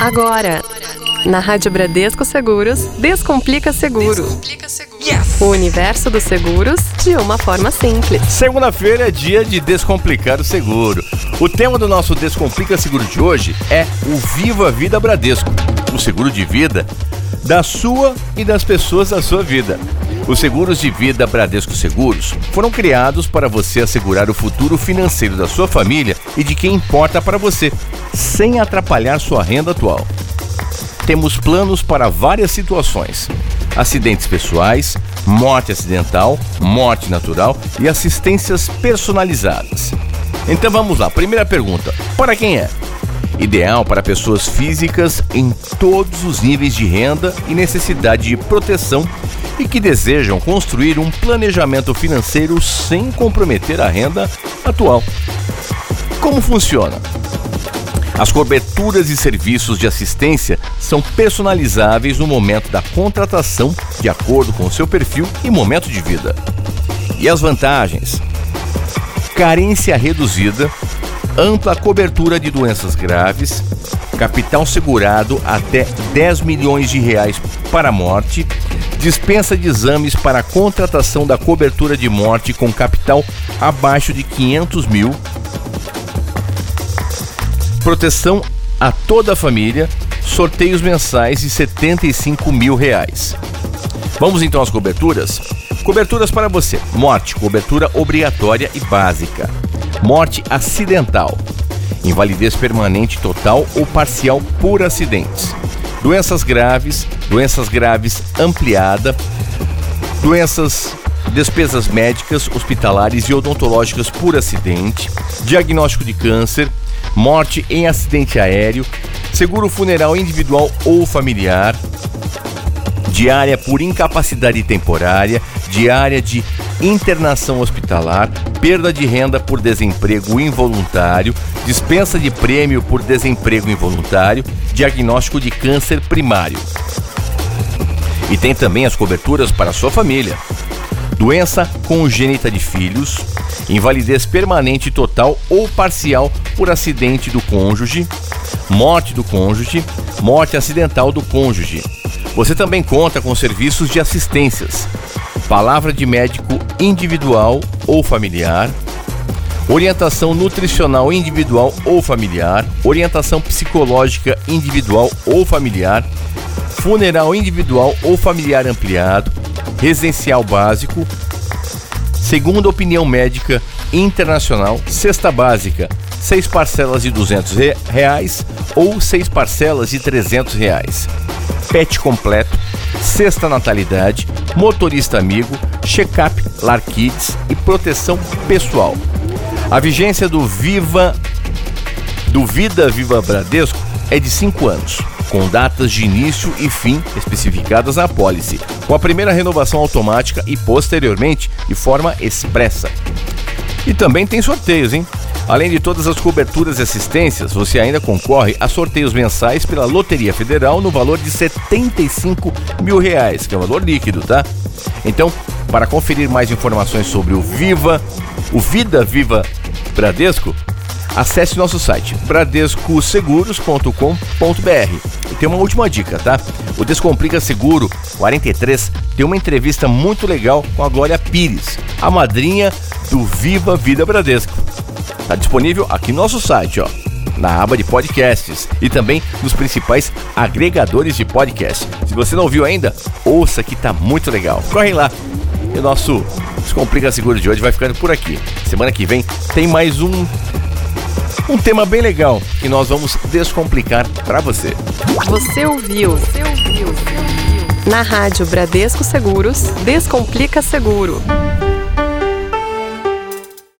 Agora, na Rádio Bradesco Seguros, Descomplica Seguro. O universo dos seguros de uma forma simples. Segunda-feira é dia de descomplicar o seguro. O tema do nosso Descomplica Seguro de hoje é o Viva Vida Bradesco, o seguro de vida da sua e das pessoas da sua vida. Os seguros de vida Bradesco Seguros foram criados para você assegurar o futuro financeiro da sua família e de quem importa para você, sem atrapalhar sua renda atual. Temos planos para várias situações: acidentes pessoais, morte acidental, morte natural e assistências personalizadas. Então vamos lá, primeira pergunta: para quem é? Ideal para pessoas físicas em todos os níveis de renda e necessidade de proteção e que desejam construir um planejamento financeiro sem comprometer a renda atual. Como funciona? As coberturas e serviços de assistência são personalizáveis no momento da contratação, de acordo com seu perfil e momento de vida. E as vantagens? Carência reduzida, ampla cobertura de doenças graves, capital segurado até 10 milhões de reais para morte, dispensa de exames para a contratação da cobertura de morte com capital abaixo de 500 mil, proteção a toda a família, sorteios mensais de 75 mil reais. Vamos então às coberturas? Coberturas para você: morte, cobertura obrigatória e básica, morte acidental, invalidez permanente total ou parcial por acidentes, doenças graves, doenças graves ampliada, doenças despesas médicas, hospitalares e odontológicas por acidente, diagnóstico de câncer, morte em acidente aéreo, seguro funeral individual ou familiar, diária por incapacidade temporária, diária de internação hospitalar, perda de renda por desemprego involuntário, dispensa de prêmio por desemprego involuntário, diagnóstico de câncer primário. E tem também as coberturas para sua família. Doença congênita de filhos, invalidez permanente total ou parcial por acidente do cônjuge, morte do cônjuge, morte acidental do cônjuge. Você também conta com serviços de assistências, palavra de médico individual ou familiar, orientação nutricional individual ou familiar, orientação psicológica individual ou familiar, funeral individual ou familiar ampliado, residencial básico, segunda opinião médica internacional, cesta básica, seis parcelas de 200 reais ou seis parcelas de 300 reais. Pet completo, sexta natalidade, motorista amigo, check-up Lar Kids e proteção pessoal. A vigência do Viva do Vida Viva Bradesco é de 5 anos, com datas de início e fim especificadas na apólice, com a primeira renovação automática e posteriormente de forma expressa. E também tem sorteios, hein? Além de todas as coberturas e assistências, você ainda concorre a sorteios mensais pela Loteria Federal no valor de 75 mil reais, que é o valor líquido, tá? Então, para conferir mais informações sobre o Viva, o Vida Viva Bradesco, acesse nosso site bradescoseguros.com.br. E tem uma última dica, tá? O Descomplica Seguro 43 tem uma entrevista muito legal com a Glória Pires, a madrinha do Viva Vida Bradesco. Está disponível aqui no nosso site, ó, na aba de podcasts e também nos principais agregadores de podcast. Se você não viu ainda, ouça que tá muito legal. Corre lá. E o nosso Descomplica Seguro de hoje vai ficando por aqui. Semana que vem tem mais um um tema bem legal que nós vamos descomplicar para você. Você ouviu? Você ouviu? Você ouviu? Na Rádio Bradesco Seguros, Descomplica Seguro.